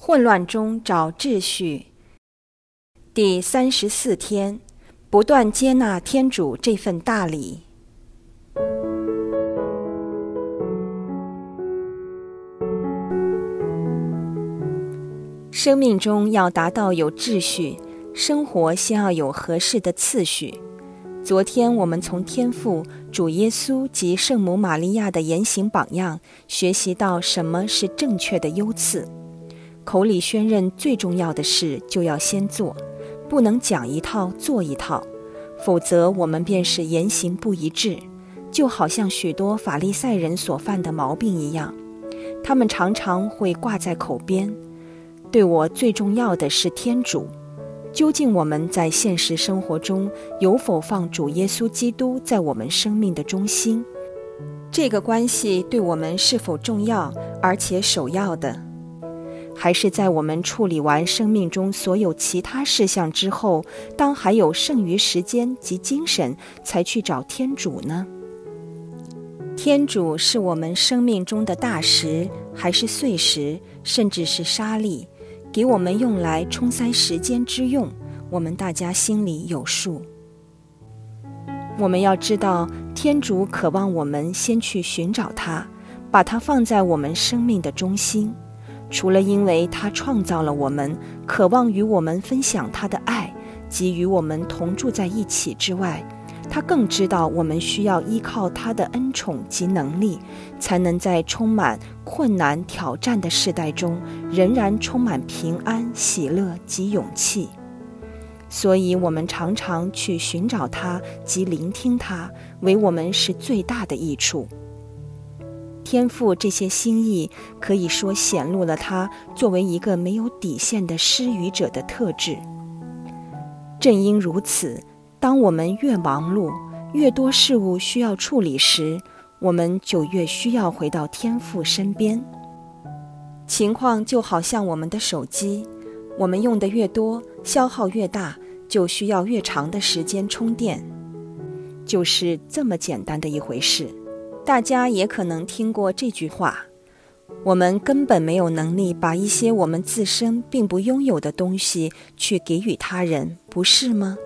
混乱中找秩序。第三十四天，不断接纳天主这份大礼。生命中要达到有秩序，生活先要有合适的次序。昨天我们从天父、主耶稣及圣母玛利亚的言行榜样学习到什么是正确的优次。口里宣认最重要的事就要先做，不能讲一套做一套，否则我们便是言行不一致。就好像许多法利赛人所犯的毛病一样，他们常常会挂在口边：“对我最重要的是天主。”究竟我们在现实生活中有否放主耶稣基督在我们生命的中心？这个关系对我们是否重要而且首要的？还是在我们处理完生命中所有其他事项之后，当还有剩余时间及精神，才去找天主呢？天主是我们生命中的大石，还是碎石，甚至是沙粒？给我们用来冲塞时间之用，我们大家心里有数。我们要知道，天主渴望我们先去寻找他，把他放在我们生命的中心。除了因为他创造了我们，渴望与我们分享他的爱，及与我们同住在一起之外。他更知道我们需要依靠他的恩宠及能力，才能在充满困难挑战的时代中，仍然充满平安、喜乐及勇气。所以，我们常常去寻找他及聆听他，为我们是最大的益处。天赋这些心意，可以说显露了他作为一个没有底线的施予者的特质。正因如此。当我们越忙碌，越多事物需要处理时，我们就越需要回到天父身边。情况就好像我们的手机，我们用的越多，消耗越大，就需要越长的时间充电，就是这么简单的一回事。大家也可能听过这句话：我们根本没有能力把一些我们自身并不拥有的东西去给予他人，不是吗？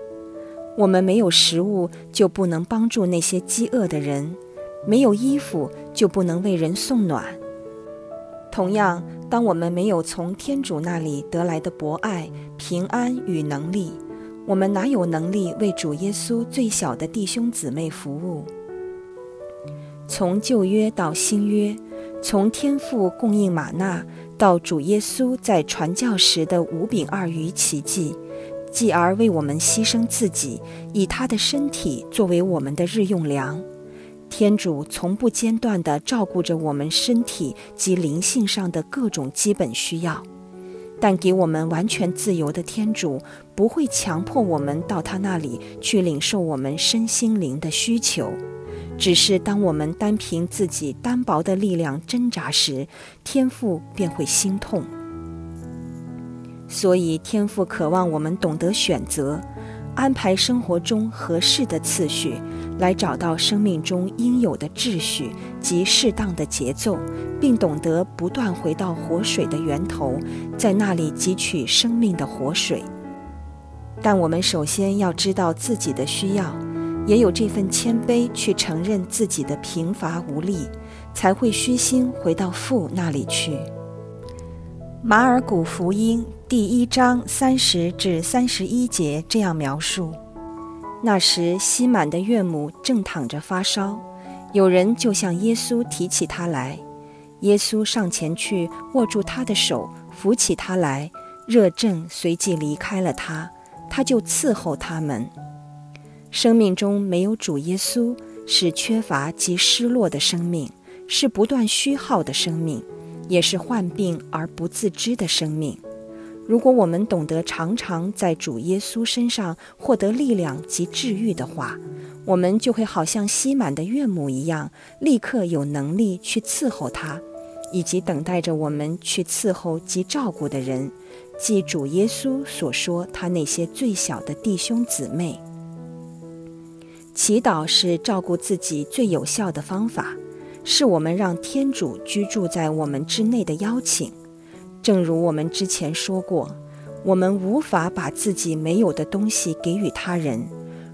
我们没有食物，就不能帮助那些饥饿的人；没有衣服，就不能为人送暖。同样，当我们没有从天主那里得来的博爱、平安与能力，我们哪有能力为主耶稣最小的弟兄姊妹服务？从旧约到新约，从天父供应玛纳到主耶稣在传教时的五饼二鱼奇迹。继而为我们牺牲自己，以他的身体作为我们的日用粮。天主从不间断地照顾着我们身体及灵性上的各种基本需要，但给我们完全自由的天主不会强迫我们到他那里去领受我们身心灵的需求。只是当我们单凭自己单薄的力量挣扎时，天父便会心痛。所以，天父渴望我们懂得选择，安排生活中合适的次序，来找到生命中应有的秩序及适当的节奏，并懂得不断回到活水的源头，在那里汲取生命的活水。但我们首先要知道自己的需要，也有这份谦卑去承认自己的贫乏无力，才会虚心回到父那里去。马尔谷福音第一章三十至三十一节这样描述：那时，西满的岳母正躺着发烧，有人就向耶稣提起他来。耶稣上前去握住他的手，扶起他来，热症随即离开了他。他就伺候他们。生命中没有主耶稣，是缺乏及失落的生命，是不断虚耗的生命。也是患病而不自知的生命。如果我们懂得常常在主耶稣身上获得力量及治愈的话，我们就会好像吸满的岳母一样，立刻有能力去伺候他，以及等待着我们去伺候及照顾的人，即主耶稣所说他那些最小的弟兄姊妹。祈祷是照顾自己最有效的方法。是我们让天主居住在我们之内的邀请。正如我们之前说过，我们无法把自己没有的东西给予他人。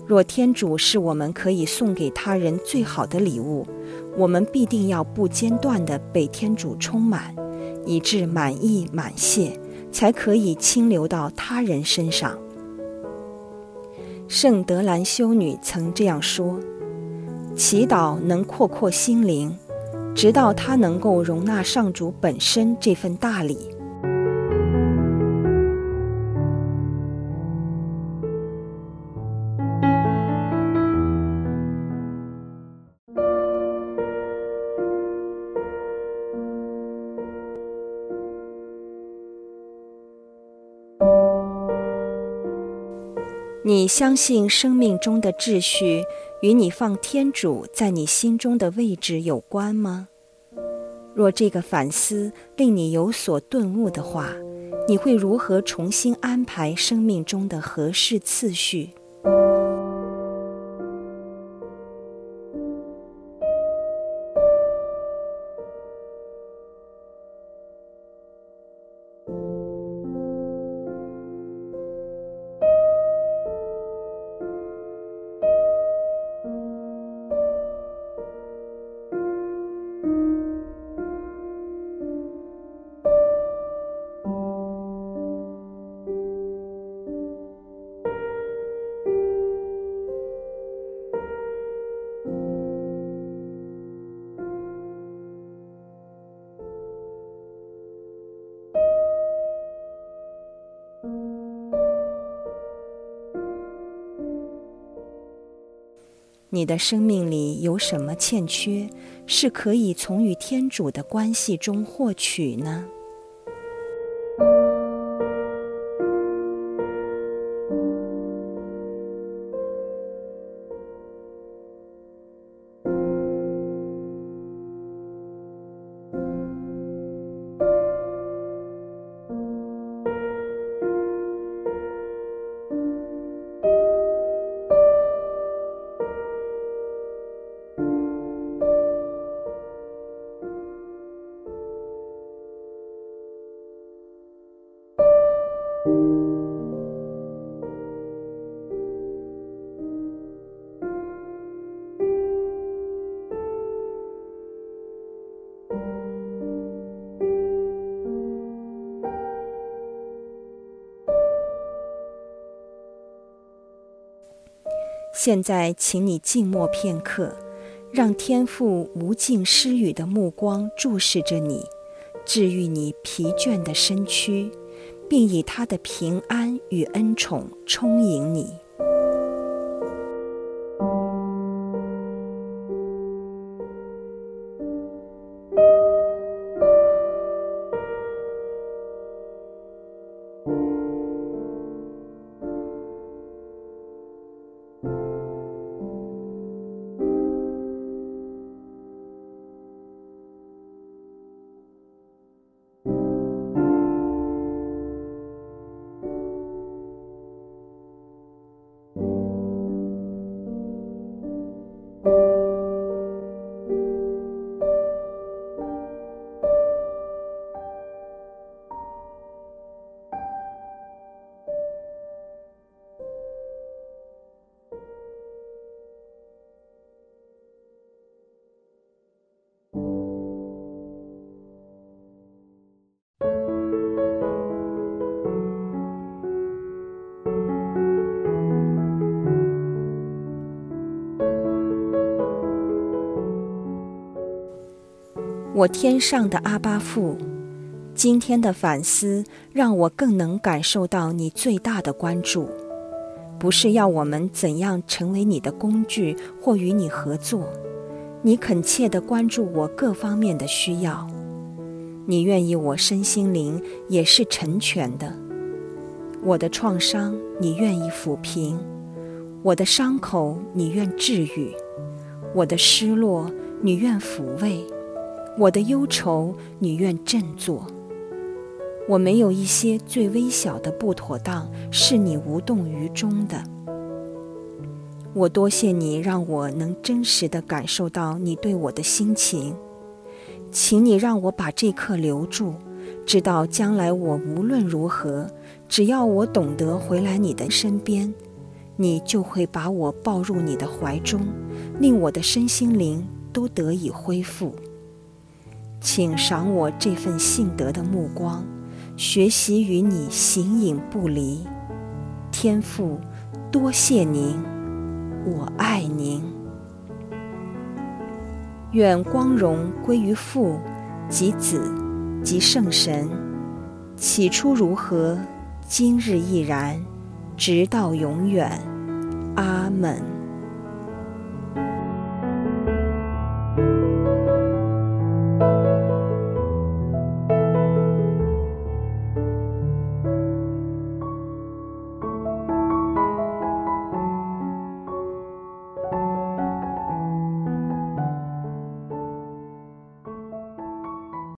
若天主是我们可以送给他人最好的礼物，我们必定要不间断地被天主充满，以致满意满谢，才可以倾流到他人身上。圣德兰修女曾这样说：“祈祷能扩阔心灵，直到它能够容纳上主本身这份大礼。”你相信生命中的秩序与你放天主在你心中的位置有关吗？若这个反思令你有所顿悟的话，你会如何重新安排生命中的合适次序？你的生命里有什么欠缺，是可以从与天主的关系中获取呢？现在，请你静默片刻，让天父无尽施予的目光注视着你，治愈你疲倦的身躯，并以他的平安与恩宠充盈你。我天上的阿巴父，今天的反思让我更能感受到你最大的关注，不是要我们怎样成为你的工具或与你合作，你恳切地关注我各方面的需要，你愿意我身心灵也是成全的，我的创伤你愿意抚平，我的伤口你愿治愈，我的失落你愿抚慰。我的忧愁，你愿振作。我没有一些最微小的不妥当，是你无动于衷的。我多谢你，让我能真实的感受到你对我的心情。请你让我把这刻留住，直到将来我无论如何，只要我懂得回来你的身边，你就会把我抱入你的怀中，令我的身心灵都得以恢复。请赏我这份信德的目光，学习与你形影不离。天父，多谢您，我爱您。愿光荣归于父。及子，及圣神，起初如何，今日亦然，直到永远。阿门。